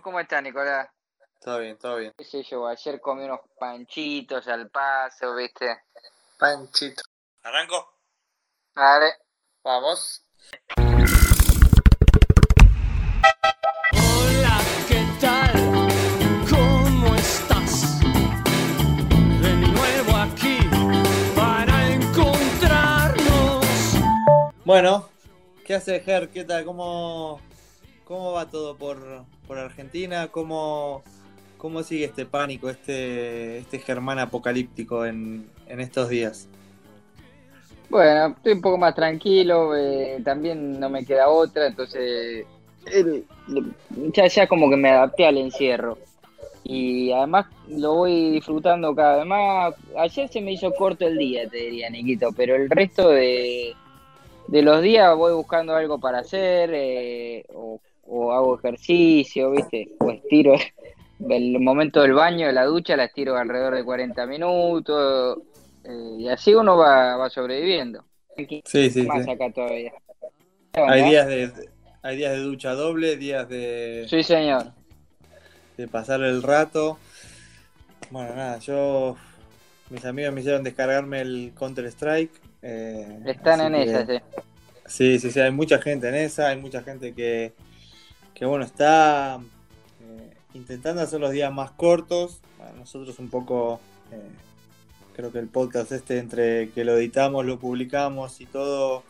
¿Vos cómo estás, Nicolás? Todo bien, todo bien. ¿Qué sé yo? Ayer comí unos panchitos al paso, ¿viste? Panchito. ¿Arranco? Vale. Vamos. Hola, ¿qué tal? ¿Cómo estás? De nuevo aquí para encontrarnos. Bueno, ¿qué hace Ger? ¿Qué tal? ¿Cómo, cómo va todo por, por Argentina? ¿Cómo, ¿Cómo sigue este pánico, este, este Germán apocalíptico en, en estos días? Bueno, estoy un poco más tranquilo, eh, también no me queda otra, entonces ya, ya como que me adapté al encierro. Y además lo voy disfrutando cada vez más. Ayer se me hizo corto el día, te diría, Niquito, pero el resto de, de los días voy buscando algo para hacer, eh, o, o hago ejercicio, ¿viste? O estiro el momento del baño, de la ducha, la estiro alrededor de 40 minutos. eh, y así uno va, va sobreviviendo. Sí, sí, Más sí. acá todavía. Hay días de, hay días de ducha doble, días de, Sí, señor. de pasar el rato. Bueno, nada, yo. Mis amigos me hicieron descargarme el Counter Strike. eh, Están en que- esas, sí. Sí, sí, sí, hay mucha gente en esa, hay mucha gente que, que bueno, está eh, intentando hacer los días más cortos. Bueno, nosotros un poco, eh, creo que el podcast este, entre que lo editamos, lo publicamos y todo,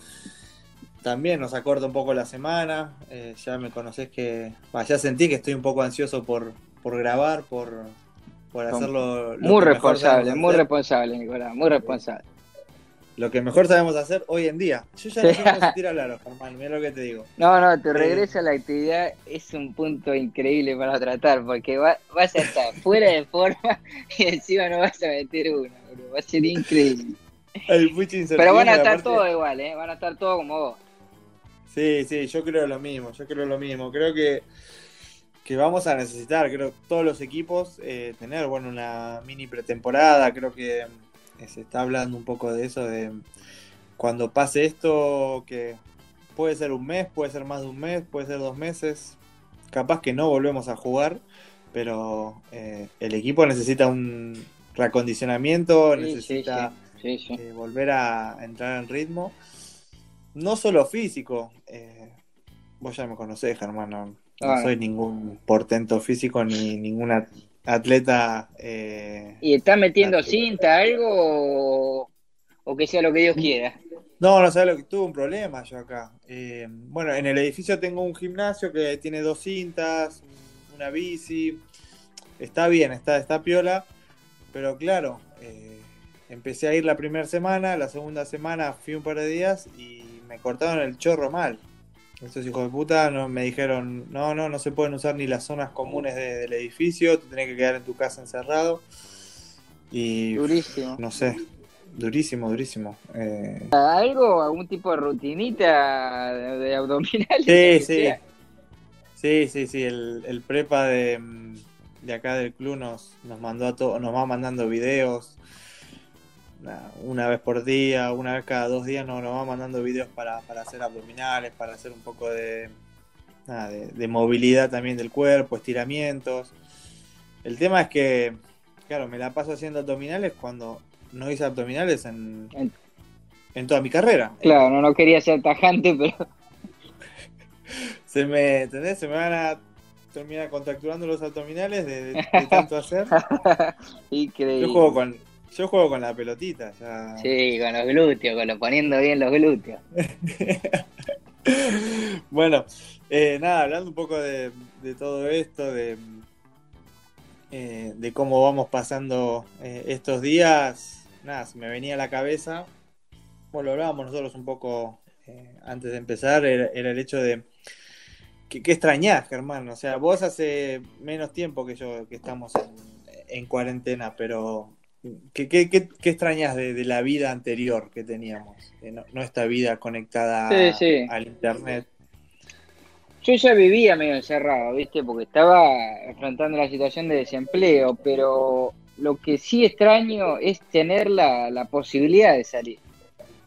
también nos acorta un poco la semana. Eh, ya me conocés que, bah, ya sentí que estoy un poco ansioso por, por grabar, por, por hacerlo. lo Muy responsable, muy responsable, Nicolás, muy responsable. Lo que mejor sabemos hacer hoy en día. Yo ya no sé cómo sentir al aro, Germán, mira lo que te digo. No, no, tu Eh. regreso a la actividad es un punto increíble para tratar, porque va- vas a estar fuera de forma y encima no vas a meter una, boludo. va a ser increíble. Hay mucha Pero van a estar todos igual, ¿eh? Van a estar todos como vos. Sí, sí, yo creo lo mismo, yo creo lo mismo. Creo que, que vamos a necesitar, creo, todos los equipos eh, tener, bueno, una mini pretemporada. Creo que se está hablando un poco de eso, de cuando pase esto, que puede ser un mes, puede ser más de un mes, puede ser dos meses. Capaz que no volvemos a jugar, pero eh, el equipo necesita un reacondicionamiento, Sí, necesita sí, sí, sí. eh, volver a entrar en ritmo. No solo físico. eh, vos ya me conocés, Germán. No, no Ah. soy ningún portento físico ni ningún at- atleta. eh, ¿Y estás metiendo Ah, cinta, algo, o, o que sea lo que Dios quiera? No, no sabes lo que tuve un problema yo acá. Eh, bueno, en el edificio tengo un gimnasio que tiene dos cintas, una bici. Está bien, está, está piola. Pero claro, eh, empecé a ir la primera semana, la segunda semana fui un par de días y me cortaron el chorro mal. Estos hijos de puta no, me dijeron, no, no, no se pueden usar ni las zonas comunes de- del edificio, te tenés que quedar en tu casa encerrado. Y Durísimo. no sé, durísimo, durísimo. Eh, ¿Algo, algún tipo de rutinita de, de abdominales? Sí, sí. sea? Sí, sí, sí. El, el prepa de, mm, de acá del club nos, nos mandó a todos, nos va mandando videos. Una, vez por día, una vez cada dos días nos, nos va mandando videos para, para hacer abdominales, para hacer un poco de, nada, de, de movilidad también del cuerpo, estiramientos. El tema es que, claro, me la paso haciendo abdominales cuando no hice abdominales en, En- en toda mi carrera. Claro, no, no quería ser tajante, pero se me, ¿entendés? Se me van a terminar contracturando los abdominales de, de- de tanto hacer. increíble. Yo juego con, yo juego con la pelotita, ya. Sí, con los glúteos, con los poniendo bien los glúteos. bueno, eh, nada, hablando un poco de, de todo esto, de, eh, de cómo vamos pasando eh, estos días, nada, se me venía a la cabeza, bueno, lo hablábamos nosotros un poco eh, antes de empezar, era, era el hecho de que, que extrañás, Germán, o sea, vos hace menos tiempo que yo que estamos en, en cuarentena, pero ¿qué, qué, qué, qué extrañas de, de la vida anterior que teníamos? De no, no esta vida conectada Sí, sí. al internet. Yo ya vivía medio encerrado, ¿viste? Porque estaba enfrentando la situación de desempleo, pero lo que sí extraño es tener la, la posibilidad de salir.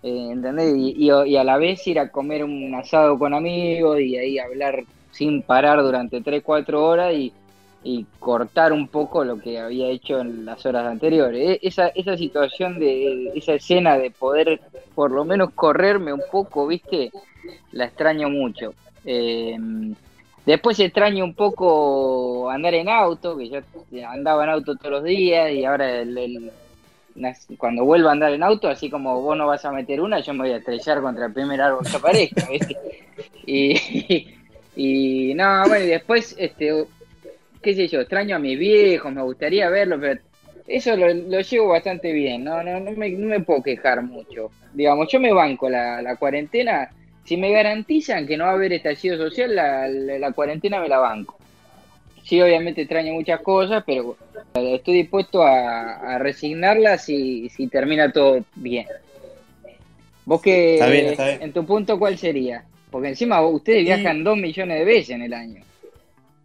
Eh, ¿Entendés? Y, y- y a la vez ir a comer un asado con amigos y ahí hablar sin parar durante 3-4 horas y, y cortar un poco lo que había hecho en las horas anteriores. E- Esa, esa situación de esa escena de poder por lo menos correrme un poco, ¿viste? La extraño mucho. Eh, después extraño un poco andar en auto, que yo andaba en auto todos los días y ahora el- cuando vuelva a andar en auto, así como vos no vas a meter una, yo me voy a estrellar contra el primer árbol que aparezca, ¿viste? Y, y no, bueno, y después, este, qué sé yo, extraño a mis viejos, me gustaría verlos, pero eso lo, lo llevo bastante bien, no, no, no, me, no me puedo quejar mucho. Digamos, yo me banco la, la cuarentena, si me garantizan que no va a haber estallido social, la, la, la cuarentena me la banco. Sí, obviamente extraño muchas cosas, pero estoy dispuesto a, a resignarlas si, si termina todo bien. ¿Vos qué, Está bien, está bien. en tu punto, cuál sería? Porque encima vos- ustedes Y- viajan dos millones de veces en el año.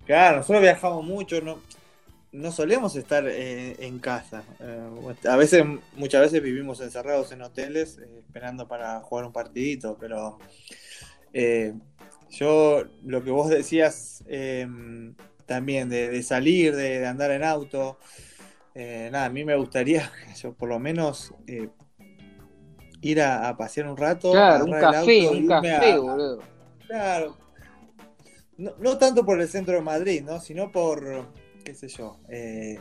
Claro, nosotros viajamos mucho, no, no solemos estar eh, en casa. Eh, a veces, muchas veces vivimos encerrados en hoteles eh, esperando para jugar un partidito, pero eh, yo lo que vos decías eh, también de, de salir, de, de andar en auto, nada, a mí me gustaría, yo por lo menos ir a, a pasear un rato, Claro, un café, auto, un café, a- boludo. Claro. No, no tanto por el centro de Madrid, ¿no? Sino por, qué sé yo, eh,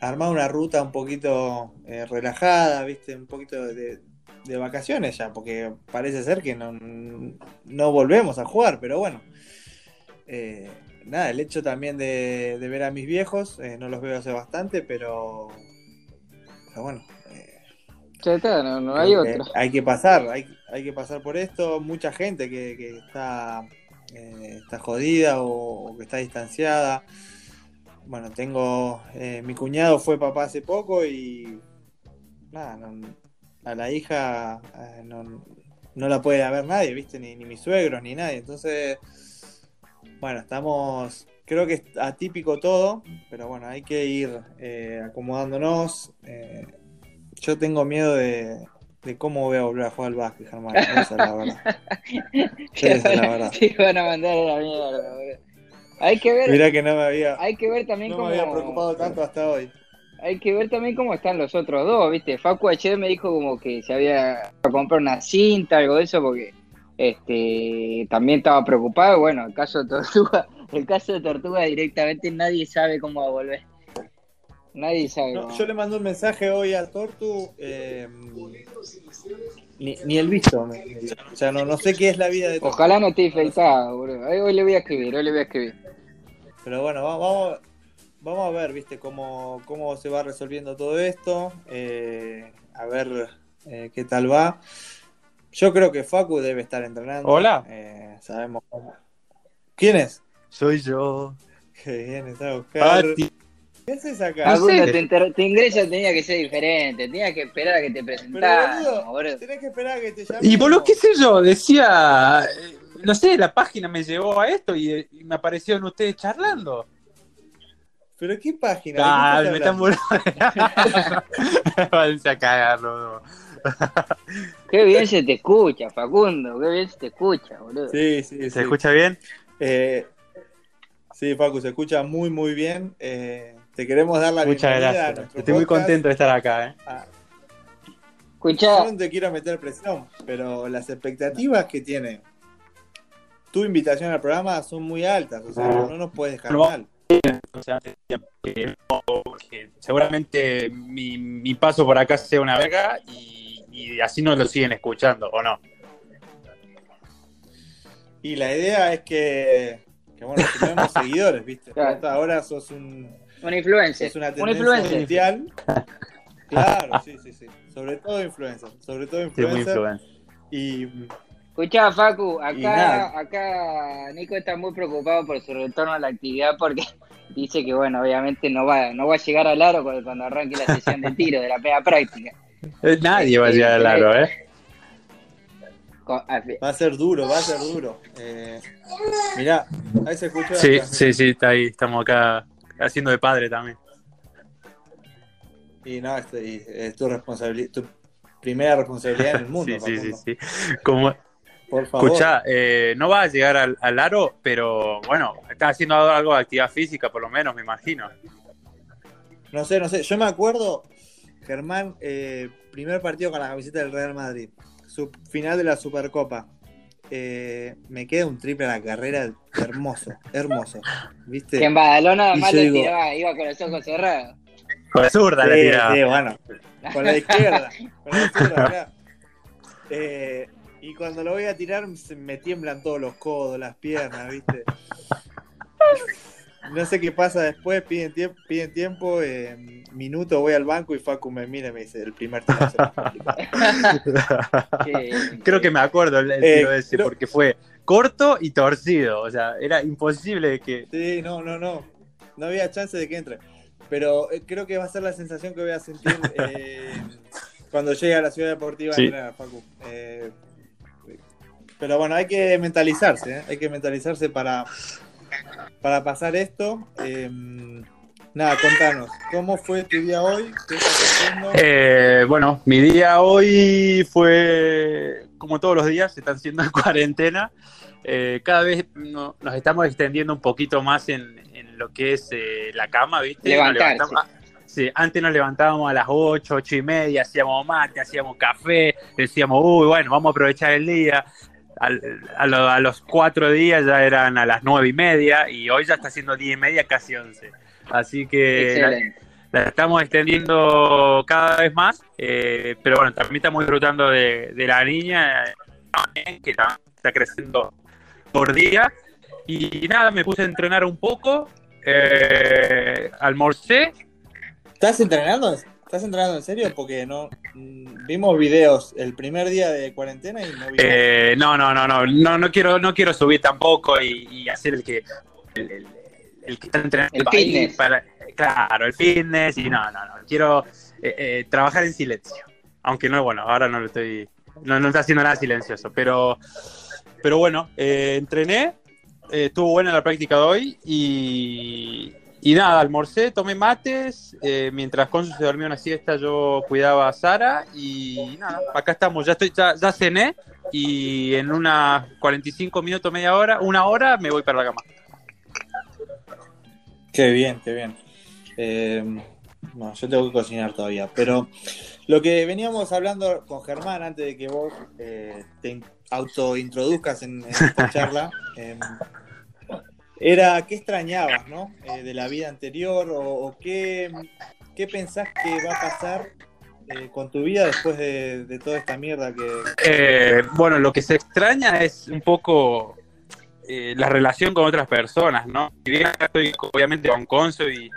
armar una ruta un poquito eh, relajada, ¿viste? Un poquito de, de vacaciones ya, porque parece ser que no, no volvemos a jugar, pero bueno. Eh, nada, el hecho también de, de ver a mis viejos, no los veo hace bastante, pero, pero bueno. no, no hay otro. Hay que pasar, hay, hay que pasar por esto. Mucha gente que, que está, eh, está jodida o, que está distanciada. Bueno, tengo. eh, mi cuñado fue papá hace poco y. Nada, a la hija eh, no, no la puede ver nadie, ¿viste? Ni, ni mis suegros ni nadie. Entonces. Bueno, estamos. Creo que es atípico todo, pero bueno, hay que ir acomodándonos. yo tengo miedo de, de cómo voy a volver a jugar al básquet, Germán. Esa es la verdad. Esa es la verdad. Sí, van a mandar a la mierda, boludo. Hay que ver, Mirá que no me había, hay que ver también no cómo me había preocupado tanto hasta hoy. hay que ver también cómo están los otros dos, ¿viste? Facu ayer me dijo como que se había a comprar una cinta, algo de eso, porque este también estaba preocupado. Bueno, el caso de Tortuga, el caso de Tortuga directamente nadie sabe cómo va a volver. Nadie sabe. No, yo le mandé un mensaje hoy a Tortu. eh, ni, ni el visto. me-. O sea, no, no sé qué es la vida de Tortu. Ojalá no esté infectado, boludo. Hoy le voy a escribir, hoy le voy a escribir. Pero bueno, va- vamos, vamos a ver, viste, cómo, cómo se va resolviendo todo esto. eh, a ver eh, qué tal va. Yo creo que Facu debe estar entrenando. Hola. Eh, sabemos cómo. ¿Quién es? Soy yo. Qué bien, está a buscar. Pati. ¿Qué haces acá? Facundo, sé. tu, ingreso tenía que ser diferente, tenía que esperar a que te boludo, boludo. tenés que esperar a que te llame. Y por lo que sé yo, decía, eh, no sé, la página me llevó a esto y, y me aparecieron ustedes charlando. ¿Pero qué página? Ah, ¿De me qué están. Váyanse a cagar. Qué bien se te escucha, Facundo, qué bien se te escucha, boludo. Sí, sí, sí. ¿Se escucha bien? Eh, sí, Facu, se escucha muy, muy bien. Eh, te queremos dar la Muchas bienvenida a gracias. Estoy muy contento de estar acá. ¿eh? Ah, Escuchá, Yo no te quiero meter presión, pero las expectativas que tiene tu invitación al programa son muy altas. O sea, no nos puedes dejar No. mal. O sea, antes decía que no, que seguramente mi, mi paso por acá sea una verga y, y así nos lo siguen escuchando, ¿o no? Y la idea es que, que bueno, tenemos seguidores, ¿viste? Claro. Ahora sos un, un influencer, es una un tendencia influencer. mundial. Claro, sí, sí, sí. Sobre todo influencer. Sobre todo Sí, muy influencer. influencer. y Escuchá, Facu, acá, acá Nico está muy preocupado por su retorno a la actividad porque dice que, bueno, obviamente no va, no va a llegar al aro cuando, arranque la sesión de tiro de la pega práctica. Eh, Nadie va a llegar al aro, ¿eh? Va a ser duro, va a ser duro. Eh, mirá, ahí se escucha. Sí, sí, sí, está ahí. Estamos acá haciendo de padre también. Y no, es, y es tu responsabilidad, tu primera responsabilidad en el mundo. sí, sí, sí, sí. Como, Por favor. Escucha, eh, no va a llegar al, al aro, pero bueno, está haciendo algo de actividad física, por lo menos, me imagino. No sé, no sé. Yo me acuerdo, Germán, eh, primer partido con la camiseta del Real Madrid. Su, final de la Supercopa. Eh, me queda un triple a la carrera hermoso, hermoso. ¿Viste? Que en Badalona además le digo- tiraba, iba con los ojos cerrados. Con la zurda la Sí, tiraba. sí, bueno. Con la izquierda. Con la izquierda, acá. Eh, y cuando lo voy a tirar, se me tiemblan todos los codos, las piernas, ¿viste? No sé qué pasa después, piden tiempo, piden tiempo eh, minuto, voy al banco y Facu me mira y me dice, el primer tiro se va a complicar". Que- Creo que me acuerdo el, el Eh, tiro ese, creo- porque fue corto y torcido. O sea, era imposible que. Sí, no, no, no. No había chance de que entre. Pero eh, creo que va a ser la sensación que voy a sentir eh, cuando llegue a la ciudad deportiva Sí. a Facu. Eh, pero bueno, hay que mentalizarse, ¿eh? hay que mentalizarse para, para pasar esto. Eh, nada, contanos, ¿cómo fue tu día hoy? ¿Qué estás haciendo? Eh, bueno, mi día hoy fue como todos los días, se están siendo en cuarentena. Eh, cada vez no- nos estamos extendiendo un poquito más en, en lo que es eh, la cama, ¿viste? Nos Levantarse. levantamos- ah, sí, antes nos levantábamos a las 8, 8 y media, hacíamos mate, hacíamos café, decíamos, uy, bueno, vamos a aprovechar el día. Al- a, lo- a los cuatro días ya eran a las nueve y media y hoy ya está siendo diez y media, casi once. Así que la- estamos extendiendo cada vez más, eh, pero bueno, también estamos disfrutando de, de la niña, eh, que también está creciendo por día. Y nada, me puse a entrenar un poco, eh, almorcé, ¿Estás entrenando? ¿Estás entrenando en serio? Porque no mm, vimos videos el primer día de cuarentena y no vimos. eh, no, no, no, no, no, no quiero, no quiero subir tampoco y, y hacer el que, el, el- el que está entrenando El fitness. para, claro, el fitness y no, no, no, quiero eh, eh, trabajar en silencio, aunque no, bueno, ahora no lo estoy, no, no está haciendo nada silencioso, pero, pero bueno, eh, entrené, eh, estuvo buena la práctica de hoy y, y nada, almorcé, tomé mates, eh, mientras Consu se dormía una siesta yo cuidaba a Sara y nada, acá estamos, ya estoy, ya, ya cené y en unas 45 minutos, media hora, una hora me voy para la cama. Qué bien, qué bien. Eh, no, yo tengo que cocinar todavía. Pero lo que veníamos hablando con Germán antes de que vos eh, te in- autointroduzcas en, en esta charla, eh, era qué extrañabas, ¿no? Eh, de la vida anterior o, o qué, qué pensás que va a pasar eh, con tu vida después de, de toda esta mierda que... Eh, bueno, lo que se extraña es un poco eh, la relación con otras personas, ¿no? Si bien acá estoy obviamente con Conso y,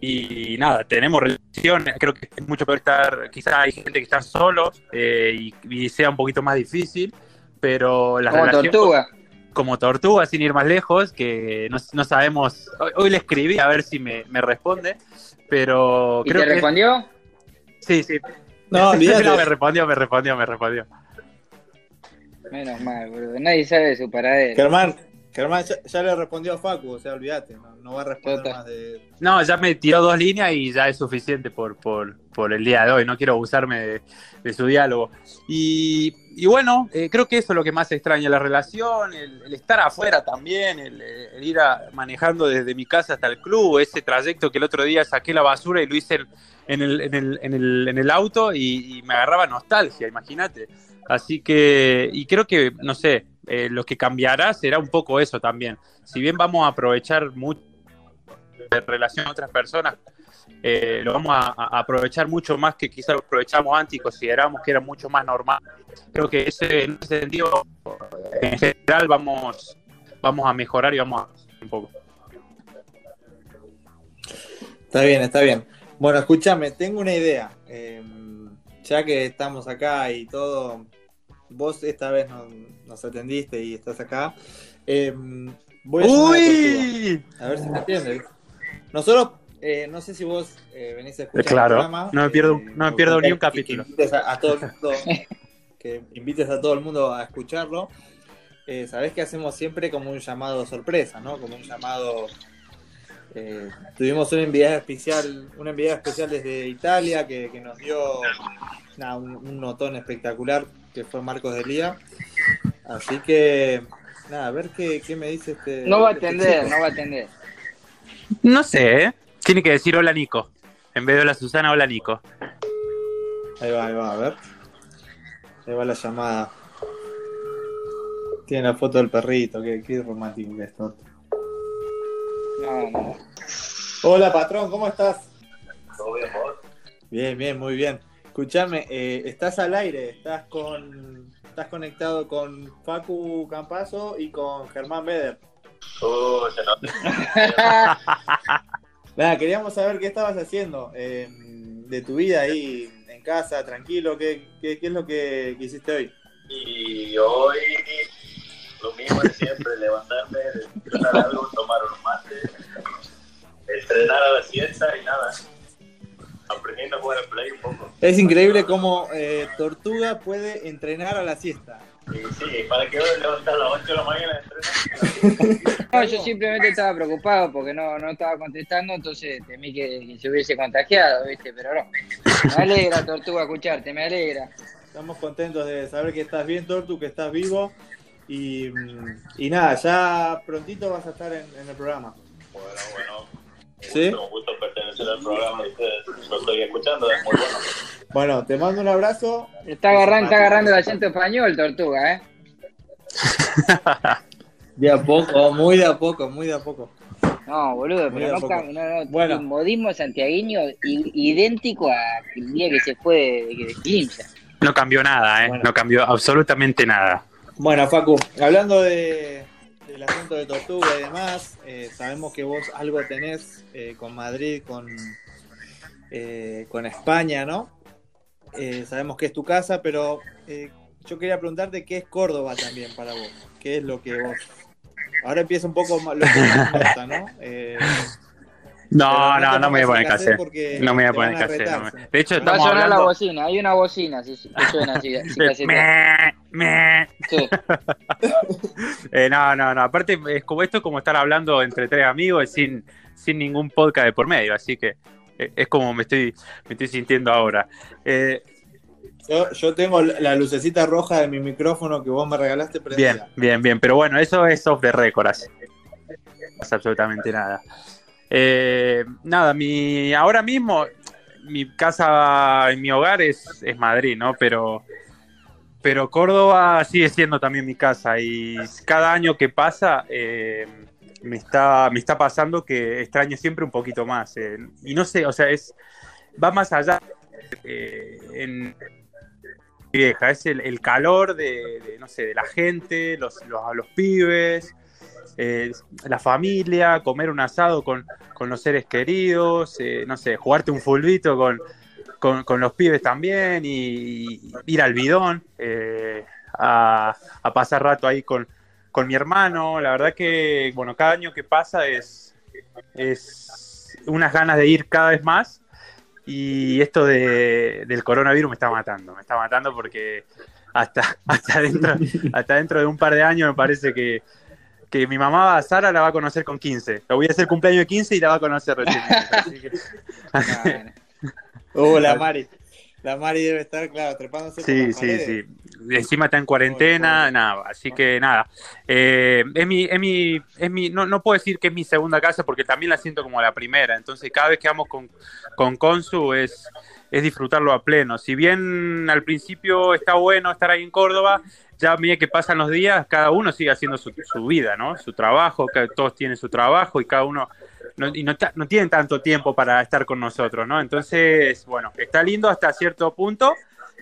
y nada, tenemos relaciones, creo que es mucho peor estar, quizás hay gente que está solo eh, y, y sea un poquito más difícil, pero la Como relación tortuga. Como tortuga, sin ir más lejos, que no, no sabemos, hoy, hoy le escribí a ver si me, me responde, pero ¿Y creo te que... respondió? Sí, sí. No. No, me respondió, me respondió, me respondió. Menos mal, boludo. Nadie sabe de su paradero. Germán, Germán ya, ya le respondió a Facu, o sea, olvídate, no, no va a responder Total. más de... No, ya me tiró dos líneas y ya es suficiente por, por, por el día de hoy. No quiero abusarme de, de su diálogo. Y, y bueno, eh, creo que eso es lo que más extraña, la relación, el, el estar afuera también, el, el ir a- manejando desde mi casa hasta el club, ese trayecto que el otro día saqué la basura y lo hice en, en el, en, el, en, el, en el auto y, y me agarraba nostalgia, imagínate. Así que, y creo que, no sé, eh, lo que cambiará será un poco eso también. Si bien vamos a aprovechar mucho de relación a otras personas, eh, lo vamos a, aprovechar mucho más que quizás lo aprovechamos antes y consideramos que era mucho más normal. Creo que ese, en ese sentido, en general, vamos, vamos a mejorar y vamos a un poco. Está bien, está bien. Bueno, escúchame, tengo una idea. Eh, ya que estamos acá y todo, vos esta vez no- nos atendiste y estás acá. eh, voy a. ¡Uy! A ver si me entiendes. Nosotros, eh, no sé si vos eh, venís a escuchar Claro, el programa. no me pierdo- eh, no me pierdo ni un y que capítulo. invites a, a todo el mundo, que invites a todo el mundo a escucharlo. Eh, Sabés que hacemos siempre como un llamado sorpresa, ¿no? Como un llamado. eh, tuvimos una enviada especial, una enviada especial desde Italia que, que nos dio un notón espectacular que fue Marcos Delía. Así que, nada, a ver qué, qué me dice este. No va a este atender, no va a atender. No sé, ¿eh? Tiene que decir hola Nico. En vez de hola Susana, hola Nico. Ahí va, ahí va, a ver. Ahí va la llamada. Tiene la foto del perrito, qué, qué romántico que es esto. No, no. Hola, patrón, ¿cómo estás? ¿Todo bien, vos? Bien, bien, muy bien. Escuchame, eh, estás al aire, estás con. Estás conectado con Facu Campazo y con Germán Beder. Uh, se nota. Nada, queríamos saber qué estabas haciendo eh, de tu vida ahí en casa, tranquilo, qué, qué, qué es lo que, que hiciste hoy. Y hoy lo mismo de siempre, levantarme, desayunar algo, tomar un mate, estrenar a la siesta y nada. Aprendiendo a jugar al play un poco. Es increíble cómo eh, Tortuga puede entrenar a la siesta. Y sí, para que hoy levantar a las 8 de la mañana. No, yo simplemente estaba preocupado porque no, no estaba contestando, entonces temí que, que se hubiese contagiado, ¿viste? Pero no. Me alegra, Tortuga, escucharte, me alegra. Estamos contentos de saber que estás bien, Tortu, que estás vivo. Y, y nada, ya prontito vas a estar en, en el programa. Bueno, bueno. Un ¿Sí? gusto, un gusto pertenecer al programa de ustedes. Lo estoy escuchando, es muy bueno. Bueno, te mando un abrazo. Está agarrando, está agarrando el acento español, Tortuga, ¿eh? De a poco, muy de a poco, muy de a poco. No, boludo, Muy pero no, poco. no, no, Bueno. un modismo santiagueño idéntico al día que se fue de, de. No cambió nada, ¿eh? Bueno. No cambió absolutamente nada. Bueno, Facu, hablando de, del asunto de Tortuga y demás, eh, sabemos que vos algo tenés eh, con Madrid, con, eh, con España, ¿no? Eh, sabemos que es tu casa, pero eh, yo quería preguntarte qué es Córdoba también para vos. ¿Qué es lo que vos... Ahora empieza un poco lo que más gusta, ¿no? No, no, no me voy a poner porque No me voy a poner a no me- sí. De hecho, Va a estamos sonar la hablando. bocina, hay una bocina, si, si suena así, si Eh, sí. Eh, no, no, no. Aparte, es como esto es como estar hablando entre tres amigos sin, sin ningún podcast de por medio. Así que eh, es como me estoy, me estoy sintiendo ahora. Eh, Yo, yo tengo la lucecita roja de mi micrófono que vos me regalaste prendida. bien, bien, bien. Pero bueno, eso es off the record. Así. No pasa absolutamente nada. Eh, nada, mi, ahora mismo mi casa, mi hogar es, es Madrid, ¿no? Pero, pero Córdoba sigue siendo también mi casa y cada año que pasa eh, me, está, me está pasando que extraño siempre un poquito más. eh, y no sé, o sea, es va más allá eh, en vieja, es el, el calor de, de, no sé, de la gente, los, los, los pibes, eh, la familia, comer un asado con, con los seres queridos, eh, no sé, jugarte un fulbito con, con, los pibes también y, ir al bidón eh, a, pasar rato ahí con, con, mi hermano. La verdad que, bueno, cada año que pasa es, es unas ganas de ir cada vez más y esto de, del coronavirus me está matando, me está matando porque hasta, hasta, dentro, hasta dentro de un par de años me parece que, que mi mamá Sara la va a conocer con 15. La voy a hacer cumpleaños de 15 y la va a conocer recién. Así que... Uh, la Mari. La Mari debe estar, claro, trepándose Sí, por sí, sí. Encima está en cuarentena, oh, nada, así que nada. Eh, es mi, es mi, es mi, no, no puedo decir que es mi segunda casa porque también la siento como la primera. Entonces, cada vez que vamos con, con Consu es, es disfrutarlo a pleno. Si bien al principio está bueno estar ahí en Córdoba, ya a medida que pasan los días, cada uno sigue haciendo su, su vida, ¿no? Su trabajo, todos tienen su trabajo y cada uno no, y no, no, tienen tanto tiempo para estar con nosotros, ¿no? Entonces, bueno, está lindo hasta cierto punto.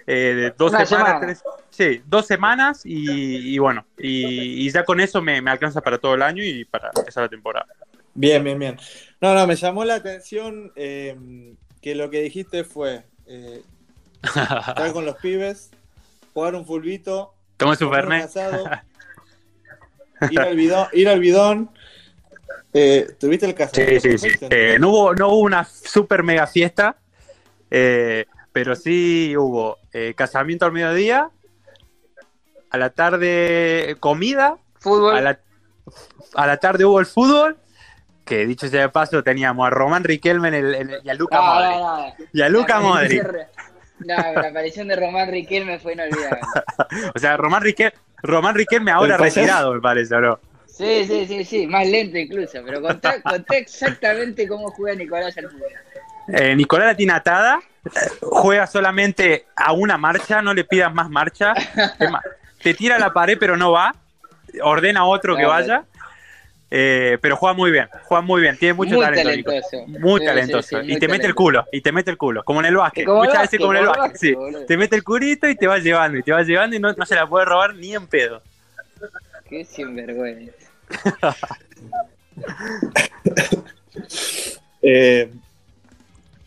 Eh, dos Una semanas, semana. tres, sí, dos semanas y, y bueno, y, y, ya con eso me, me, alcanza para todo el año y para empezar la temporada. Bien, bien, bien. No, no, me llamó la atención eh, que lo que dijiste fue eh, estar con los pibes, jugar un fulbito, Toma su comer un fernet. asado, ir al bidón, ir al bidón. Eh, ¿Tuviste el caso? Sí, sí, sí. Eh, no, hubo, no hubo una super mega fiesta, eh, pero sí hubo eh, casamiento al mediodía, a la tarde comida, fútbol. A la, a la tarde hubo el fútbol, que dicho sea de paso teníamos a Román Riquelme en el, en el, y a Luca no, Modric. No, no. Y a Luca Modric. No, la aparición de Román Riquelme fue inolvidable. o sea, Román Riquelme, Román Riquelme ahora retirado, me parece, ¿o no? Sí, sí, sí, sí, más lento incluso, pero contá, contá exactamente cómo juega Nicolás al fútbol. Eh, Nicolás la tiene atada, juega solamente a una marcha, no le pidas más marcha. Es más, te tira a la pared, pero no va. Ordena a otro que vaya. Eh, pero juega muy bien, juega muy bien, tiene mucho Muy talento. Talentoso. Muy Sí, talentoso. sí, sí, y muy te mete el culo, y te mete el culo, como en el básquet. Como Muchas básquet, veces como en el básquet. Te mete el culito y te va llevando, y te va llevando y no, no se la puede robar ni en pedo. Qué sinvergüenza. Eh,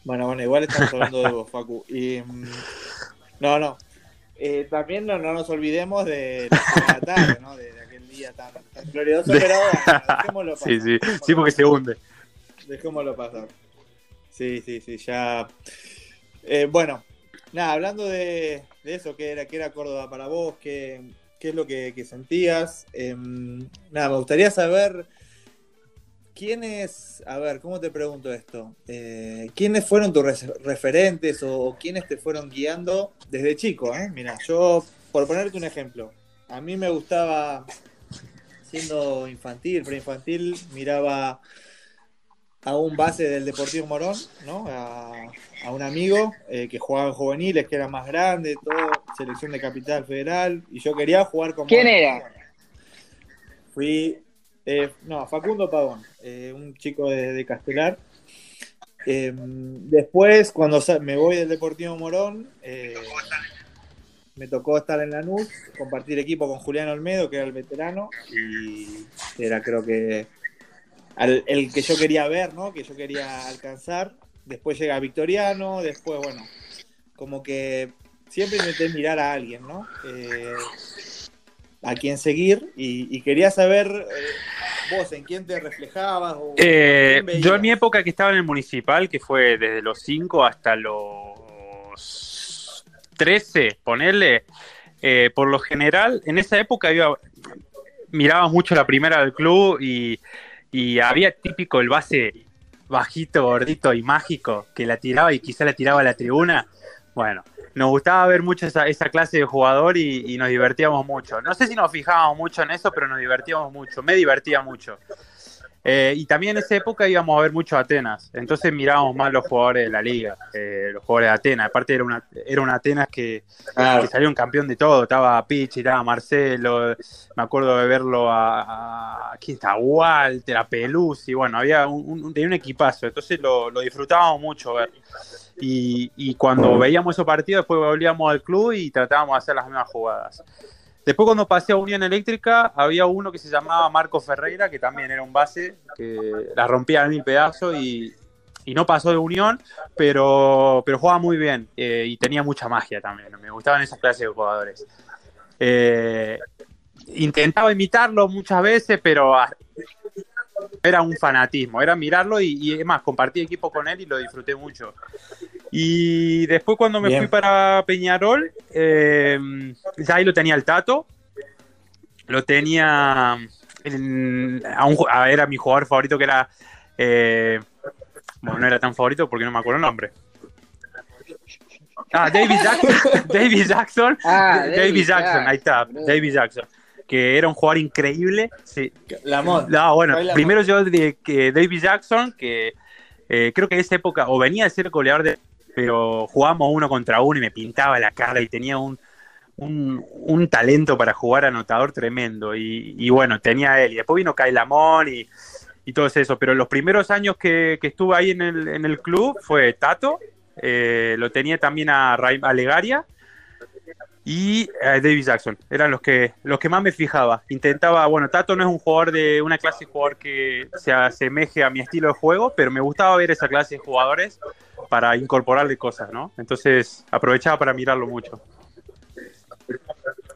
bueno, bueno, igual estamos hablando de vos, Facu. Y, mm, no, no. Eh, también no, no nos olvidemos de la tarde, ¿no? De, día tan, tan glorioso, pero bueno, dejémoslo pasar. Sí, sí, sí, porque se hunde. Dejémoslo pasar. Sí, sí, sí, ya. Eh, bueno, nada, hablando de, de eso, ¿qué era, qué era Córdoba para vos? ¿Qué, qué es lo que, que sentías? Em, nada, me gustaría saber quiénes, a ver, ¿cómo te pregunto esto? Eh, ¿Quiénes fueron tus re- referentes o, o quiénes te fueron guiando desde chico? Eh? Mira, yo, por ponerte un ejemplo, a mí me gustaba, siendo infantil, preinfantil, miraba a un base del Deportivo Morón, ¿no? A, a un amigo eh, que jugaba en juveniles, que era más grande, todo, selección de capital federal, y yo quería jugar con ¿Quién era? Fui, eh, no, Facundo Pavón, eh, un chico de, de Castelar. Después, cuando me voy del Deportivo Morón, eh, me tocó estar en Lanús, compartir equipo con Julián Olmedo, que era el veterano, y era creo que al- el que yo quería ver, ¿no? Que yo quería alcanzar. Después llega Victoriano, después, bueno, como que siempre intenté mirar a alguien, ¿no? Eh, a quién seguir y, y quería saber eh, vos en quién te reflejabas o Eh, quién yo en mi época que estaba en el municipal, que fue desde los 5 hasta los 13, ponerle, eh, por lo general, en esa época iba, miraba mucho la primera del club y, había típico el base bajito, gordito y mágico que la tiraba y quizá la tiraba a la tribuna. Bueno, nos gustaba ver mucho esa, esa clase de jugador y nos divertíamos mucho. No sé si nos fijábamos mucho en eso, pero nos divertíamos mucho. Me divertía mucho. Eh, y también en esa época íbamos a ver mucho Atenas, entonces mirábamos más los jugadores de la liga, eh, los jugadores de Atenas. Aparte era una, era una Atenas que, Claro. que salió un campeón de todo, estaba Pichi, estaba Marcelo, me acuerdo de verlo a, a aquí está Walter, a Peluzzi, bueno, había un, un- tenía un equipazo, entonces lo, lo disfrutábamos mucho ver. Y, y cuando veíamos esos partidos, después volvíamos al club y tratábamos de hacer las mismas jugadas. Después cuando pasé a Unión Eléctrica, había uno que se llamaba Marco Ferreira, que también era un base, que la rompía en mil pedazos y, no pasó de Unión, pero, pero jugaba muy bien eh, y tenía mucha magia también. Me gustaban esas clases de jugadores. Eh, intentaba imitarlo muchas veces, pero era un fanatismo, era mirarlo y, y es más, compartí equipo con él y lo disfruté mucho. Y después cuando me Bien. fui para Peñarol, eh, ya ahí lo tenía el Tato, lo tenía, en- a un ju- a- era mi jugador favorito que era, eh, bueno, no era tan favorito porque no me acuerdo el nombre. Ah, David Jackson, David Jackson, Ah, David, David Jackson, ahí está. David Jackson, que era un jugador increíble, sí, Lamont. no, bueno, primero yo de que David Jackson, que eh, creo que en esa época, o venía de ser goleador de, pero jugábamos uno contra uno y me pintaba la cara y tenía un, un, talento para jugar anotador tremendo. Y, bueno, tenía él. Y después vino Kyle y, y todo eso. Pero los primeros años que, que estuve ahí en el, en el club fue Tato, eh, lo tenía también a, Raim- a Legaria y eh, David Jackson. Eran los que, los que más me fijaba. Intentaba, bueno, Tato no es un jugador de una clase de jugador que se asemeje a mi estilo de juego, pero me gustaba ver esa clase de jugadores para incorporarle cosas, ¿no? Entonces aprovechaba para mirarlo mucho.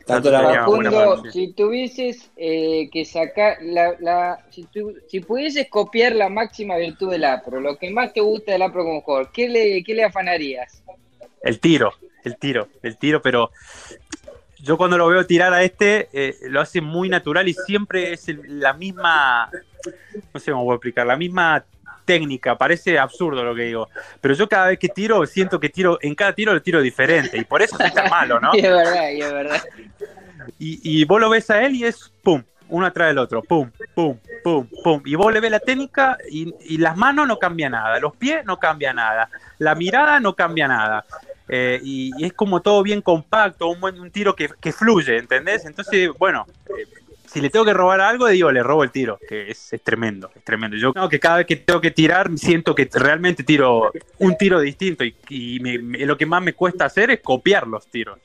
Buena Facundo, mano, sí. si tuvieses eh, que sacar la, la si, tu- si pudieses copiar la máxima virtud del APRO, lo que más te gusta del APRO como jugador, ¿qué le, qué le afanarías? El tiro, el tiro, el tiro, pero yo cuando lo veo tirar a este, eh, lo hace muy natural y siempre es el- la misma, no sé cómo puedo explicar, la misma técnica, parece absurdo lo que digo, pero yo cada vez que tiro siento que tiro, en cada tiro lo tiro diferente y por eso tan malo, ¿no? Y es verdad, y es verdad. Y, y vos lo ves a él y es pum, uno atrás del otro, pum, pum, pum, pum. Y vos le ves la técnica y, y las manos no cambia nada, los pies no cambia nada, la mirada no cambia nada. Eh, y, y es como todo bien compacto, un buen un tiro que, que fluye, ¿entendés? Entonces, bueno, eh, si le tengo que robar algo, digo, le robo el tiro, que es, es tremendo, es tremendo. Yo creo que cada vez que tengo que tirar, siento que realmente tiro un tiro distinto y, y me- me- lo que más me cuesta hacer es copiar los tiros.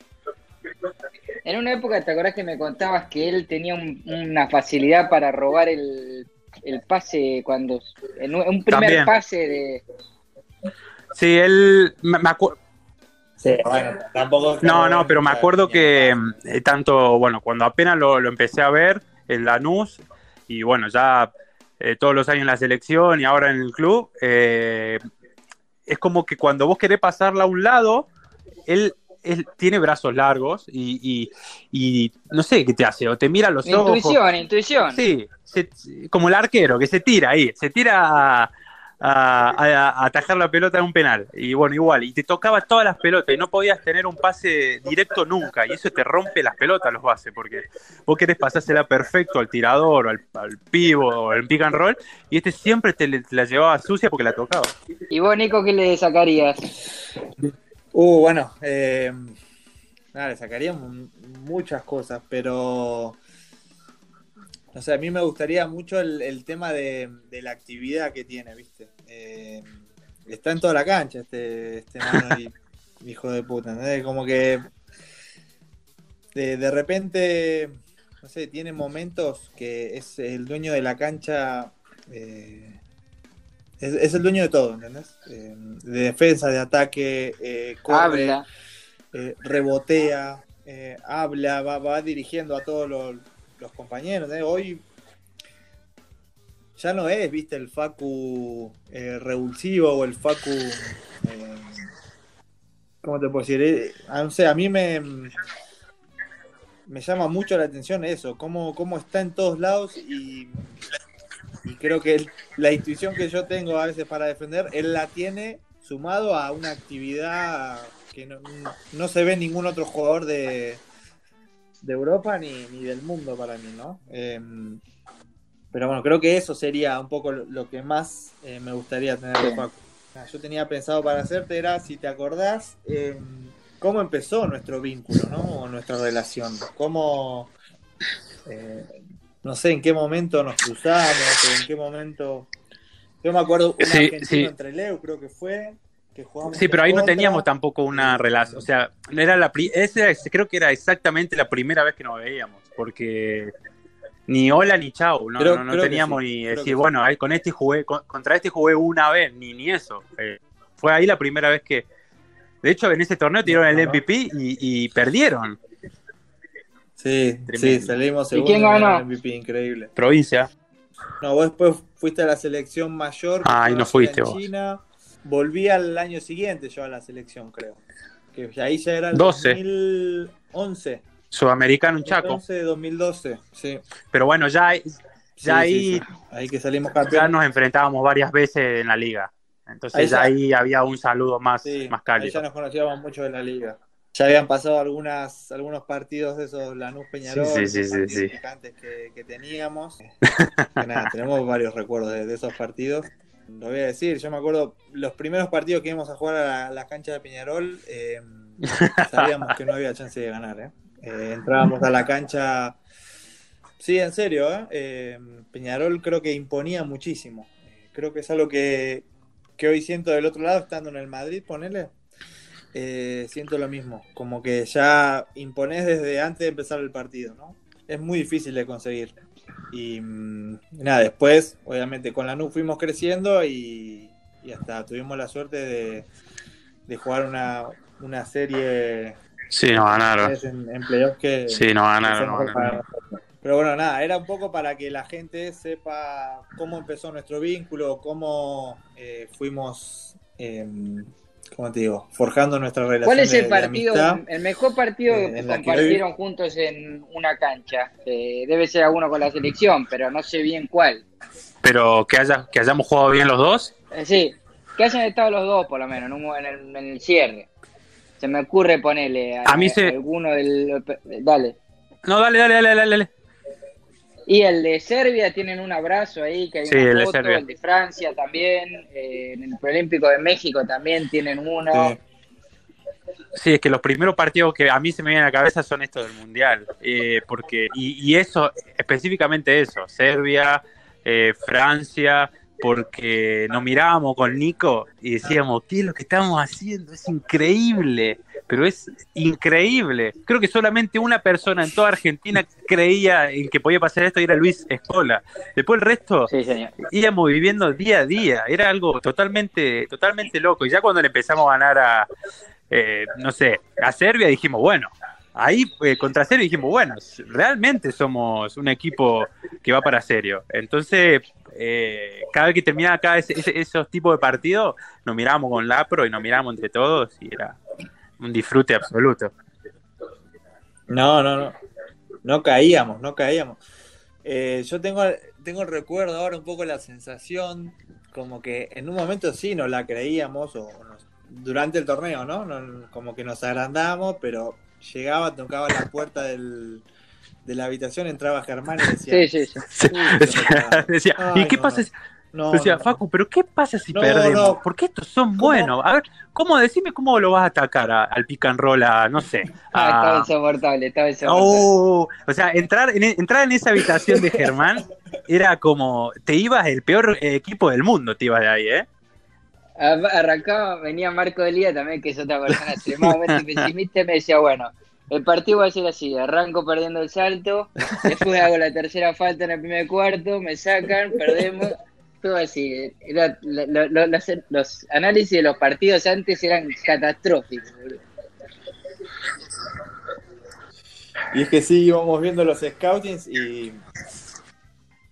En una época, ¿te acordás que me contabas que él tenía un- una facilidad para robar el, el pase cuando. En un, primer También. pase de. Sí, él, me, me acu- Sí, bueno, tampoco. No, no, pero me acuerdo que eh, tanto, bueno, cuando apenas lo, lo empecé a ver en Lanús y bueno, ya eh, todos los años en la selección y ahora en el club, eh, es como que cuando vos querés pasarla a un lado, él, él tiene brazos largos y, y- y no sé qué te hace, o te mira los ojos. Intuición, intuición. Sí, se- como el arquero, que se tira ahí, se tira a, a- a- a atajar la pelota en un penal. Y bueno, igual, y te tocaba todas las pelotas y no podías tener un pase directo nunca. Y eso te rompe las pelotas los bases, porque vos querés pasársela perfecto al tirador, o al, al pivo, o al pick and roll, y este siempre te, te la llevaba sucia porque la tocaba. ¿Y vos, Nico, qué le sacarías? Uh, bueno, eh, nada, le sacaría mu- muchas cosas, pero. O sea, a mí me gustaría mucho el, el tema de, de la actividad que tiene, ¿viste? Eh, está en toda la cancha este, este Manuel, hijo de puta, ¿entendés? Como que. De, de repente, no sé, tiene momentos que es el dueño de la cancha. eh, es, es el dueño de todo, ¿entendés? Eh, de defensa, de ataque, eh, corre, Habla. eh, rebotea, eh, habla, va, va dirigiendo a todos los, los compañeros. ¿eh? Hoy ya no es, viste, el Facu eh, revulsivo o el Facu. eh, ¿Cómo te puedo decir? Eh, ah, no sé, a mí me, me llama mucho la atención eso, cómo, cómo está en todos lados y, creo que la intuición que yo tengo a veces para defender, él la tiene sumado a una actividad que no, no se ve ningún otro jugador de, de Europa ni, ni del mundo para mí, ¿no? Eh, pero bueno, creo que eso sería un poco lo, lo que más eh, me gustaría tener de. Facu. Yo tenía pensado para hacerte, era, si te acordás, eh, cómo empezó nuestro vínculo, ¿no? O nuestra relación. Cómo, eh, no sé en qué momento nos cruzamos, o en qué momento... Yo me acuerdo un Sí, argentino sí. entre Leo, creo que fue, que Sí, pero ahí no teníamos tampoco una relación. O sea, era la pri- ese creo que era exactamente la primera vez que nos veíamos, porque ni hola ni chau, no, Creo- no, no creo teníamos sí, ni decir, sí. bueno, ahí con este jugué, con- contra este jugué una vez, ni, ni eso. Eh, fue ahí la primera vez que. De hecho, en ese torneo tiraron el. MVP y, y perdieron. Sí, sí, salimos ¿Y segundos quién en el ganó? MVP, increíble. Provincia. No, vos después fuiste a la selección mayor. Ah, y no fuiste en vos. China. Volví al año siguiente yo a la selección, creo. Que ahí ya era el 12. 2011. Sudamericano en Chaco. 2011, 2012, sí. Pero bueno, ya, ya Sí, ahí sí. Ahí que salimos ya campeones. nos enfrentábamos varias veces en la liga. Entonces Ahí ya ya- ahí había un saludo más, más ahí cálido. ya nos conocíamos mucho de la liga. Ya habían pasado algunas, algunos partidos de esos Lanús Peñarol, Sí, sí, sí, sí, que, que teníamos. Que nada, tenemos varios recuerdos de, de esos partidos. Lo voy a decir, yo me acuerdo los primeros partidos que íbamos a jugar a la, la cancha de Peñarol, eh, sabíamos que no había chance de ganar. ¿eh? Eh, entrábamos a la cancha, sí, en serio, ¿eh? Eh, Peñarol creo que imponía muchísimo. Eh, creo que es algo que, que hoy siento del otro lado, estando en el Madrid, ponele. siento lo mismo, como que ya imponés desde antes de empezar el partido, ¿no? Es muy difícil de conseguir. Y mm, nada, después, obviamente, con la NU fuimos creciendo y, y hasta tuvimos la suerte de, de jugar una, una serie Sí, nos ganaron. en, en playoffs que, Sí, nos ganaron. para. Pero bueno, nada, era un poco para que la gente sepa cómo empezó nuestro vínculo, cómo eh, fuimos, eh, ¿cómo te digo?, forjando nuestra relación. ¿Cuál es el de partido, amistad. el mejor partido eh, que compartieron juntos en una cancha? Eh, debe ser alguno con la selección, pero no sé bien cuál. Pero que, haya, que hayamos jugado bien los dos. Eh, sí, que hayan estado los dos, por lo menos, en, un- en el, en el cierre. Se me ocurre ponerle a, A mí se- alguno del. Dale. No, dale, dale, dale, dale. dale. Y el de Serbia tienen un abrazo ahí, que hay Sí, una el de foto, Serbia. el de Francia también, eh, en el Preolímpico de México también tienen uno. Sí. Sí, es que los primeros partidos que a mí se me vienen a la cabeza son estos del Mundial. eh, porque y, y eso, específicamente eso, Serbia, eh, Francia, porque nos mirábamos con Nico y decíamos, ¿qué es lo que estamos haciendo? Es increíble, pero es increíble. Creo que solamente una persona en toda Argentina creía en que podía pasar esto y era Luis Escola. Después el resto Sí, íbamos viviendo día a día, era algo totalmente, totalmente loco. Y ya cuando le empezamos a ganar a, eh, no sé, a Serbia, dijimos, bueno, ahí eh, contra Serbia dijimos, bueno, realmente somos un equipo que va para serio. Entonces, eh, cada vez que terminaba cada esos tipos de partidos, nos mirábamos con Lapro y nos mirábamos entre todos y era un disfrute absoluto. No, no, no. No caíamos, no caíamos. Eh, yo tengo, tengo el recuerdo ahora un poco la sensación como que en un momento sí nos la creíamos o nos- durante el torneo, ¿no? No- Como que nos agrandamos, pero llegaba, tocaba la puerta del, de la habitación, entraba Germán y decía, Sí, sí, sí. "Uy, Decía, decía, Ay, ¿y qué no, pasa no. si- no, decía, no, Facu, pero ¿qué pasa si No, perdemos? no. Porque estos son ¿Cómo? buenos. A ver, ¿cómo decime cómo lo vas a atacar a- al pick and roll a, no sé, Ah, estaba a, insoportable, estaba insoportable. Oh, o sea, entrar en, entrar en esa habitación de Germán era como, te ibas el peor eh, equipo del mundo, te ibas de ahí, ¿eh? Ar- Arrancaba, venía Marco Delía también, que es otra persona extremadamente pesimista, y me decía, bueno, el partido va a ser así, arranco perdiendo el salto, después hago la tercera falta en el primer cuarto, me sacan, perdemos, todo así. Lo- lo- lo- los, análisis de los partidos antes eran catastróficos. Y es que sí, íbamos viendo los scoutings y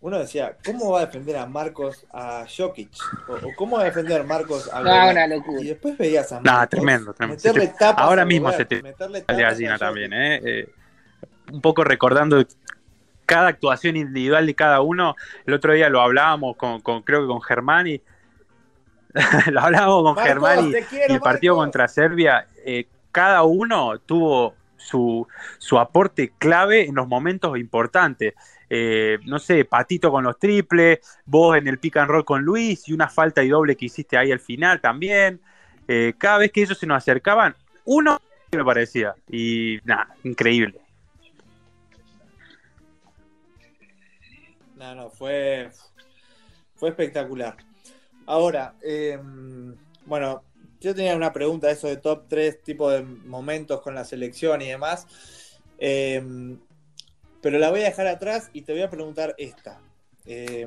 uno decía, ¿cómo va a defender a Marcos a Jokic? O, o ¿cómo va a defender Marcos a No, Gobert? una locura. Y después veías a Nah, Marcos tremendo, tremendo. meterle Se te- tapas ahora a mismo Gobert, se te meterle tapas gallina a también. ¿eh? Eh, Un poco recordando cada actuación individual de cada uno. El otro día lo hablábamos con, con creo que con Germán y lo hablábamos con Marcos, Germán y, te quiero, y el partido Marcos. contra Serbia, eh, cada uno tuvo su, su aporte clave en los momentos importantes. Eh, no sé, Patito con los triples, vos en el pick and roll con Luis y una falta y doble que hiciste ahí al final también. Eh, cada vez que ellos se nos acercaban, uno me parecía. Y nada, increíble. No, no, fue, fue espectacular. Ahora, eh, bueno, yo tenía una pregunta, eso de top 3 tipo de momentos con la selección y demás. Eh, pero la voy a dejar atrás y te voy a preguntar esta. Eh,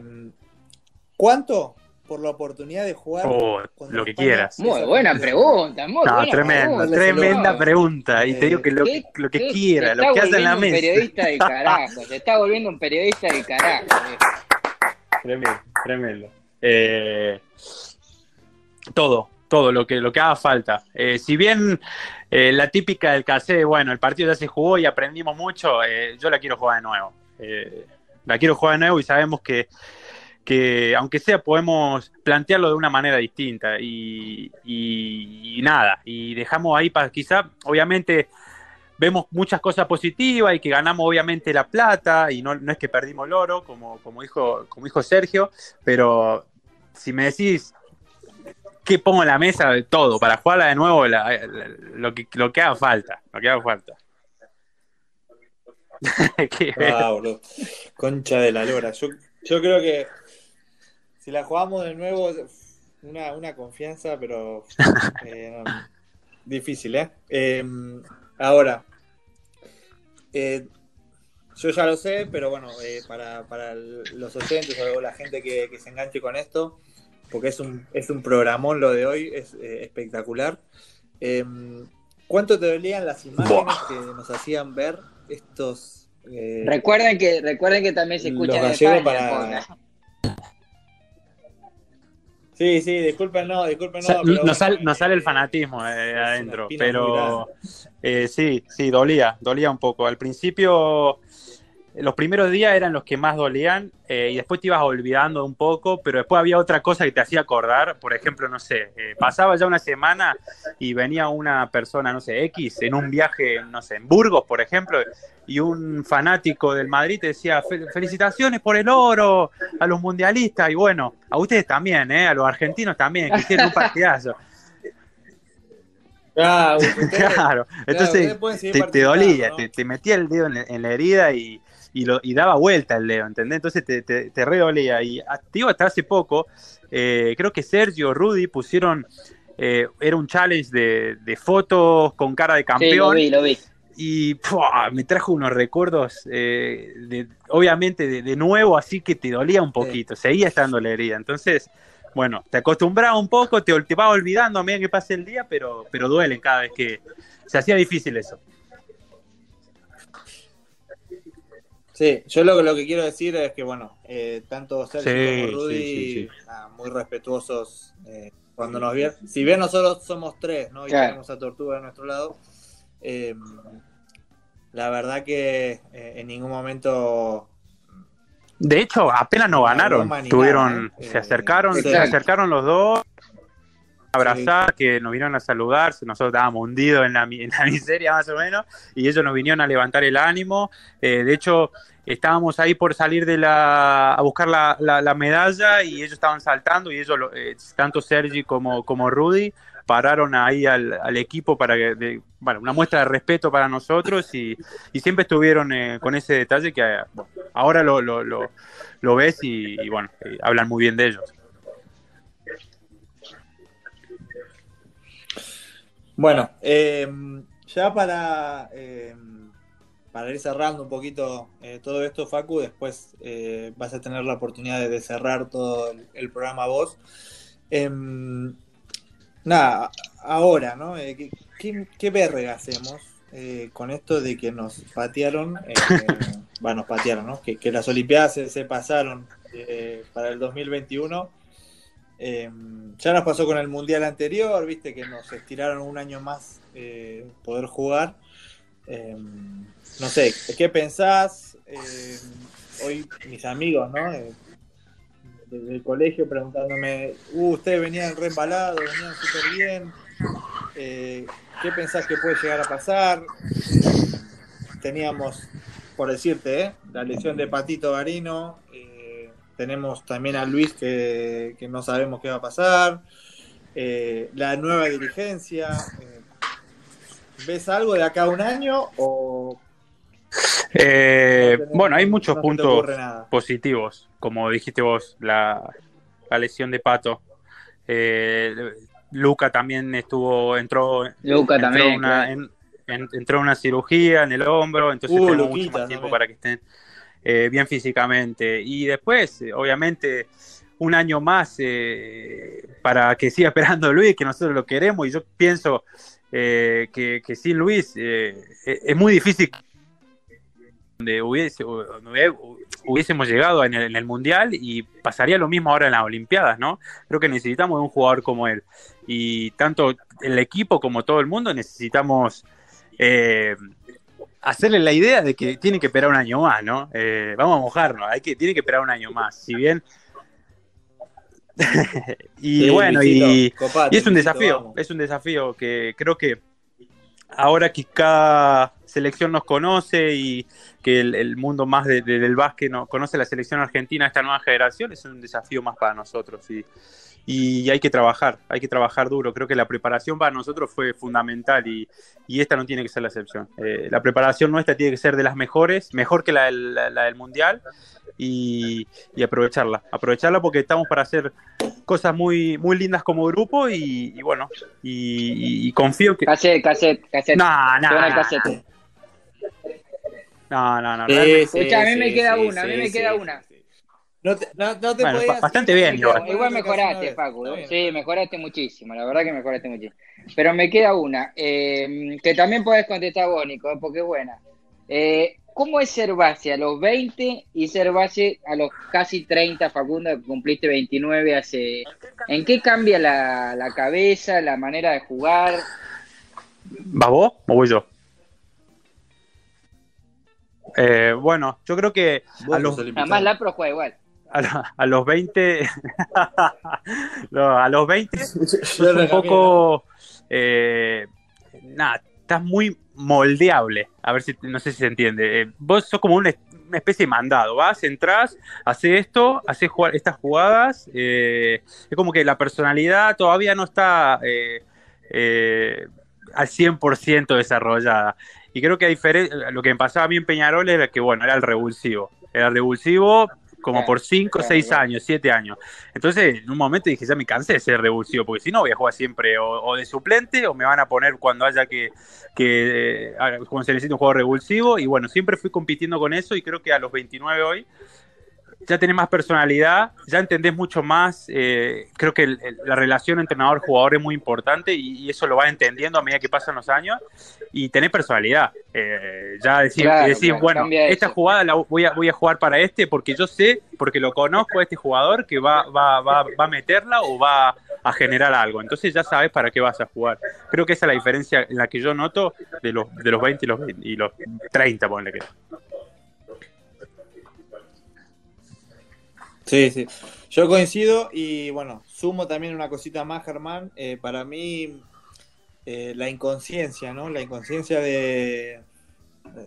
¿Cuánto por la oportunidad de jugar? Oh, lo que España? quieras. Muy buena pregunta, muy No, buena tremenda, pregunta. tremenda pregunta. Y te digo que lo, ¿Qué- lo que quiera, lo que hace en la mesa. un periodista del carajo, se está volviendo un periodista del carajo. eh. Tremendo, tremendo. Eh, todo, todo lo que, lo que haga falta. Eh, si bien eh, la típica del casé, bueno, el partido ya se jugó y aprendimos mucho, eh, yo la quiero jugar de nuevo. La quiero jugar de nuevo y sabemos que, que aunque sea, podemos plantearlo de una manera distinta. Y, y- y nada, y dejamos ahí para quizá, obviamente vemos muchas cosas positivas y que ganamos obviamente la plata y no, no es que perdimos el oro, como, como, dijo, como dijo Sergio, pero si me decís qué pongo en la mesa, todo, para jugarla de nuevo, la- la- lo, que, lo que haga falta, lo que haga falta. Ah, boludo. Concha de la lora. Yo, yo creo que si la jugamos de nuevo, una, una confianza, pero eh, difícil, ¿eh? Eh, Ahora, eh, yo ya lo sé, pero bueno, eh, para, para los oyentes o la gente que, que se enganche con esto, porque es un, es un programón lo de hoy, es eh, espectacular. Eh, ¿Cuánto te dolían las imágenes que nos hacían ver estos... eh, Recuerden que, recuerden que también se escucha en los España. para-. Sí, sí, disculpen, no, disculpen, no. Pero nos, sal- nos sale el eh, fanatismo eh, adentro, pero eh, sí, sí, dolía, dolía un poco. Al principio los primeros días eran los que más dolían eh, y después te ibas olvidando un poco, pero después había otra cosa que te hacía acordar. Por ejemplo, no sé, eh, pasaba ya una semana y venía una persona, no sé, X, en un viaje, no sé, en Burgos, por ejemplo, y un fanático del Madrid te decía, "Fel- felicitaciones por el oro a los mundialistas. Y bueno, a ustedes también, ¿eh? a los argentinos también, que hicieron un partidazo. Ustedes- Claro, entonces te, dolía, ¿no? te, te metía el dedo en la herida y, y, lo, y daba vuelta el dedo, ¿entendés? Entonces te, te, te re dolía. Y ah, te digo, hasta hace poco, eh, creo que Sergio Rudy pusieron, eh, era un challenge de, de fotos con cara de Sí, lo campeón vi, lo vi. y ¡pua! me trajo unos recuerdos, eh, de, obviamente de, de nuevo, así que te dolía un poquito, seguía estando la herida. Entonces, bueno, te acostumbraba un poco, te, te vas olvidando a medida que pase el día, pero, pero duelen cada vez que se hacía difícil eso. Sí, yo lo, lo que quiero decir es que, bueno, eh, tanto Sergio Sí, como Rudy, sí, sí, nada, muy respetuosos eh, cuando nos vieron. Si bien nosotros somos tres, ¿no? Y Claro. tenemos a Tortuga a nuestro lado, eh, la verdad que eh, en ningún momento De hecho, apenas no ganaron, tuvieron, ¿eh? se Eh, acercaron, se acercaron los dos, abrazar, que nos vinieron a saludar, nosotros estábamos hundidos en la, mi- en la miseria más o menos, y ellos nos vinieron a levantar el ánimo, Eh, de hecho, estábamos ahí por salir de la, a buscar la, la- la medalla y ellos estaban saltando y ellos, lo- eh, tanto Sergi como, como Rudy, pararon ahí al, al equipo para que, de- bueno, una muestra de respeto para nosotros y, y siempre estuvieron eh, con ese detalle que eh, ahora lo, lo, lo, lo ves y, bueno, eh, hablan muy bien de ellos. Bueno, eh, ya para, para ir cerrando un poquito eh, todo esto, Facu, después eh, vas a tener la oportunidad de, cerrar todo el, programa vos. Em, nada, ahora, ¿no? Eh, ¿qué, qué, qué hacemos con esto de que nos patearon? Bueno, nos patearon, ¿no? Que, las Olimpiadas se, se pasaron para el 2021. Eh, ya nos pasó con el mundial anterior, viste que nos estiraron un año más poder jugar. No sé, ¿qué pensás? Eh, hoy mis amigos, ¿no? Eh, desde el colegio preguntándome, uh, ustedes venían re embalados, venían súper bien. Eh, ¿Qué pensás que puede llegar a pasar? Teníamos, por decirte, ¿eh? la lesión de Patito Garino. eh, tenemos también a Luis que, que no sabemos qué va a pasar. La nueva dirigencia. ¿Ves algo de acá a un año o Eh, no tenés- bueno, hay muchos no puntos positivos, como dijiste vos, la, la lesión de Pato. Eh, Luca también estuvo, entró, Luca entró también, una, claro. en- en- entró una cirugía en el hombro, entonces Uh, tenemos mucho más tiempo también. para que estén eh, bien físicamente. Y después, eh, obviamente, un año más eh, para que siga esperando Luis, que nosotros lo queremos, y yo pienso eh, que, que sin Luis eh, es es muy difícil donde hubiese, hubiésemos llegado en el, en el Mundial y pasaría lo mismo ahora en las Olimpiadas, ¿no? Creo que necesitamos de un jugador como él. Y tanto el equipo como todo el mundo necesitamos eh, hacerle la idea de que tiene que esperar un año más, ¿no? Eh, vamos a mojarnos, hay que, tiene que esperar un año más. Si bien... y Sí, bueno, y, copate, y es un desafío, vamos. es un desafío que creo que ahora que cada selección nos conoce y que el, el mundo más de- de- del básquet no, conoce la selección argentina, esta nueva generación, es un desafío más para nosotros y, y hay que trabajar, hay que trabajar duro. Creo que la preparación para nosotros fue fundamental y, y esta no tiene que ser la excepción. Eh, la preparación nuestra tiene que ser de las mejores, mejor que la del, la- la del Mundial y, y aprovecharla, aprovecharla porque estamos para hacer cosas muy, muy lindas como grupo y, y bueno, y, confío que... Cassette, cassette. No, no, cassette. No, no, no, Sí, Escucha, a mí sí, me queda sí, una, a mí sí, me queda sí, una. No te, no, no te Bueno, podías- bastante bien, Igual, igual. Mejoraste. Facu. Está ¿eh? Sí, mejoraste muchísimo. La verdad que mejoraste muchísimo. Pero me queda una, eh, que también podés contestar vos, Nico, porque es buena. Eh, ¿Cómo es ser base a los 20 y ser base a los casi 30, Facundo, que cumpliste 29 hace... ¿En qué cambia la, la cabeza, la manera de jugar? ¿Vas vos o voy yo? Eh, bueno, yo creo que a los. Además, la pro juega igual. a, lo- a los 20, no, a los 20 Yo sos un poco, eh, nada, estás muy moldeable. A ver si, no sé si se entiende. Eh, vos sos como una, una especie de mandado. Vas, entras, haces esto, haces jugar estas jugadas. eh, es como que la personalidad todavía no está eh, eh, al 100% desarrollada. Y creo que a lo que me pasaba a mí en Peñarol era que, bueno, era el revulsivo. Era el revulsivo como por 5, claro, 6 claro. años, 7 años. Entonces, en un momento dije, ya me cansé de ser revulsivo, porque si no voy a jugar siempre o, o de suplente o me van a poner cuando haya que, que eh, cuando se necesite un juego revulsivo. Y bueno, siempre fui compitiendo con eso y creo que a los 29 hoy ya tenés más personalidad, ya entendés mucho más. eh, creo que el- el- la relación entrenador-jugador es muy importante y, y eso lo vas entendiendo a medida que pasan los años. Y tenés personalidad. Eh, ya decir, Claro, decir claro, bueno, esta eso. jugada la voy a, voy a jugar para este porque yo sé, porque lo conozco a este jugador que va, va, va, va a meterla o va a generar algo. Entonces ya sabes para qué vas a jugar. Creo que esa es la diferencia en la que yo noto de los, de los 20 y los, 20 y los 30, ponle que. Sí, sí. Yo coincido y bueno, sumo también una cosita más, Germán. Eh, para mí, eh, la inconsciencia, ¿no? La inconsciencia de,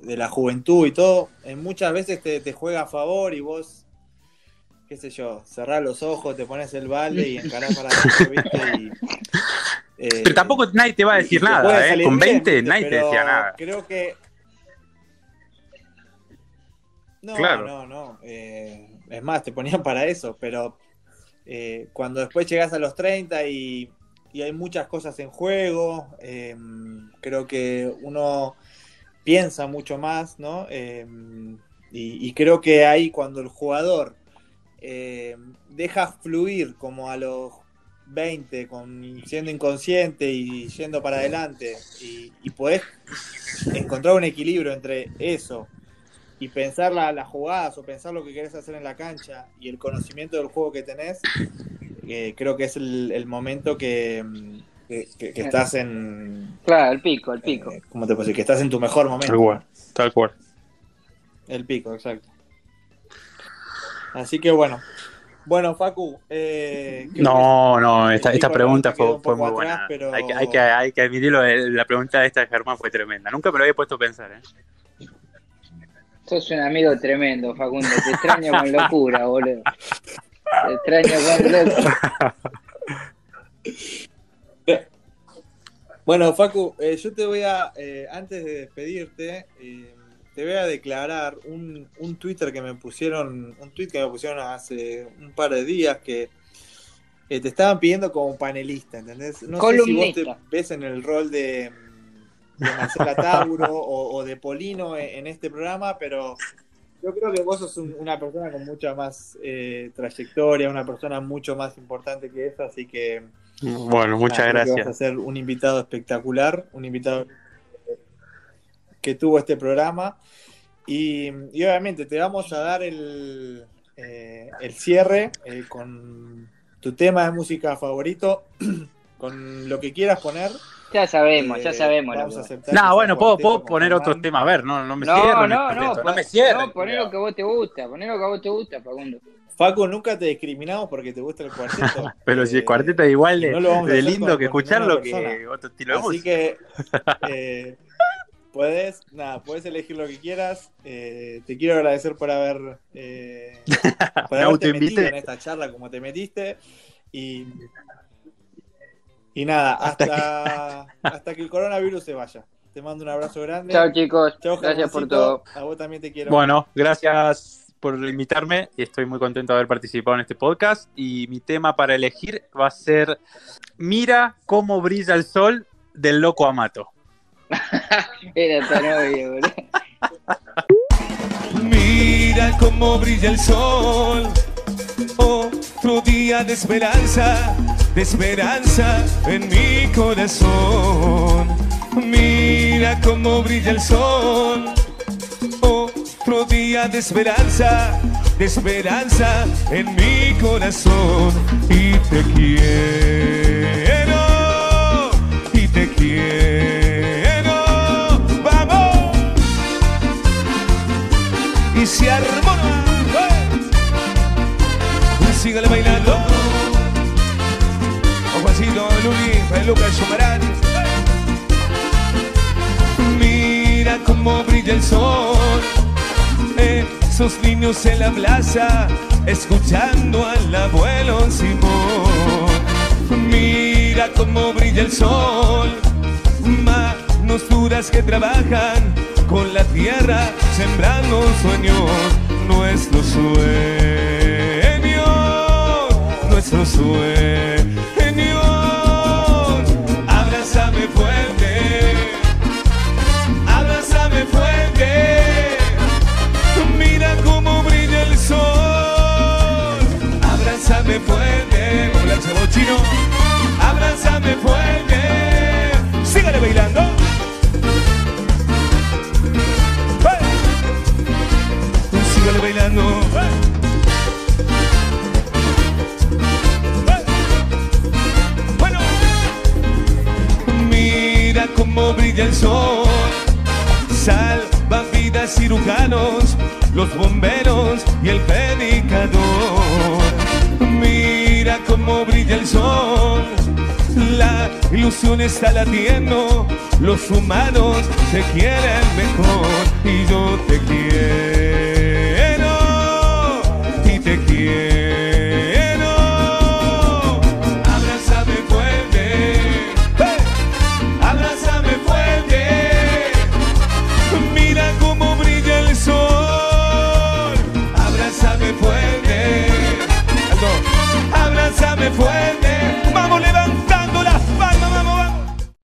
de la juventud y todo, en muchas veces te, te juega a favor y vos, qué sé yo, cerrás los ojos, te pones el balde y encarás para adentro, ¿viste? Y, eh, Pero tampoco nadie te va a decir nada, ¿eh? Con bien, 20 ¿viste? nadie te decía nada. Creo que. No, Claro. no, no. eh, es más, te ponían para eso, pero eh, cuando después llegas a los 30 y, y hay muchas cosas en juego, eh, creo que uno piensa mucho más, ¿no? Eh, y, creo que ahí cuando el jugador eh, deja fluir como a los 20, con, siendo inconsciente y yendo para adelante, y, y podés encontrar un equilibrio entre eso y pensar la- las jugadas o pensar lo que querés hacer en la cancha y el conocimiento del juego que tenés, eh, creo que es el, el momento que, mm, que, que- que estás en... Claro, el pico, el pico. eh, ¿Cómo te puedo decir? Que estás en tu mejor momento. Tal cual, tal cual. El pico, exacto. Así que bueno. Bueno, Facu. eh, No, no, esta, esta pregunta fue, fue muy atrás, buena. pero- Hay, que, hay, que, hay que admitirlo, eh, la pregunta de esta de Germán fue tremenda. Nunca me lo había puesto a pensar, ¿eh? Sos un amigo tremendo, Facundo. Te extraño con locura, boludo. Te extraño con locura. Bueno, Facu, eh, yo te voy a, eh, antes de despedirte, eh, te voy a declarar un, un Twitter que me pusieron, un tweet que me pusieron hace un par de días que eh, te estaban pidiendo como panelista, ¿entendés? No sé si vos te ves en el rol de, de Marcela Tauro o, o de Polino en, en este programa, pero yo creo que vos sos un- una persona con mucha más eh, trayectoria, una persona mucho más importante que eso, así que Bueno, muchas nada, que Vas a gracias. ser un invitado espectacular, un invitado que tuvo este programa. Y, y obviamente te vamos a dar el, eh, el cierre eh, con tu tema de música favorito, con lo que quieras poner. Ya sabemos, ya Eh, sabemos. vamos lo a que- aceptar que No, sea bueno, puedo, puedo poner otros temas. A ver, no, no me No, cierren. no, no, pon- no me cierren. no, poné lo que vos te gusta, poné lo que a vos te gusta, Facundo. Facu, nunca te discriminamos porque te gusta el cuarteto. Pero si el Eh, cuarteto es igual de, no de lindo con- que escucharlo que otro estilo de Así que eh, puedes, nada, puedes elegir lo que quieras. Eh, te quiero agradecer por haber eh, por Me haberte metido en esta charla como te metiste. Y, y nada, hasta, hasta que el coronavirus se vaya. Te mando un abrazo grande. Chao, chicos. Chao, Gracias por todo. A vos también te quiero. Bueno, gracias por invitarme y estoy muy contento de haber participado en este podcast. Y mi tema para elegir va a ser Mira cómo brilla el sol del loco Amato. Era tan obvio, boludo. Mira cómo brilla el sol. Otro día de esperanza, de esperanza en mi corazón. Mira cómo brilla el sol, otro día de esperanza, de esperanza en mi corazón. Y te quiero, y te quiero, vamos. Y se armona, ¡eh! sígale bailando. Lucas Chumarán. Mira cómo brilla el sol. Esos niños en la plaza, escuchando al abuelo Simón. Mira cómo brilla el sol. Manos duras que trabajan con la tierra, sembrando sueños, nuestros sueños, nuestros sueños. Abrázame fuerte, hola chavo chino. Abrázame fuerte. Sígale bailando. ¡Hey! Sígale bailando. ¡Hey! Cómo brilla el sol. Salvan vidas cirujanos, los bomberos y el predicador. La ilusión está latiendo, los humanos se quieren mejor y yo te quiero.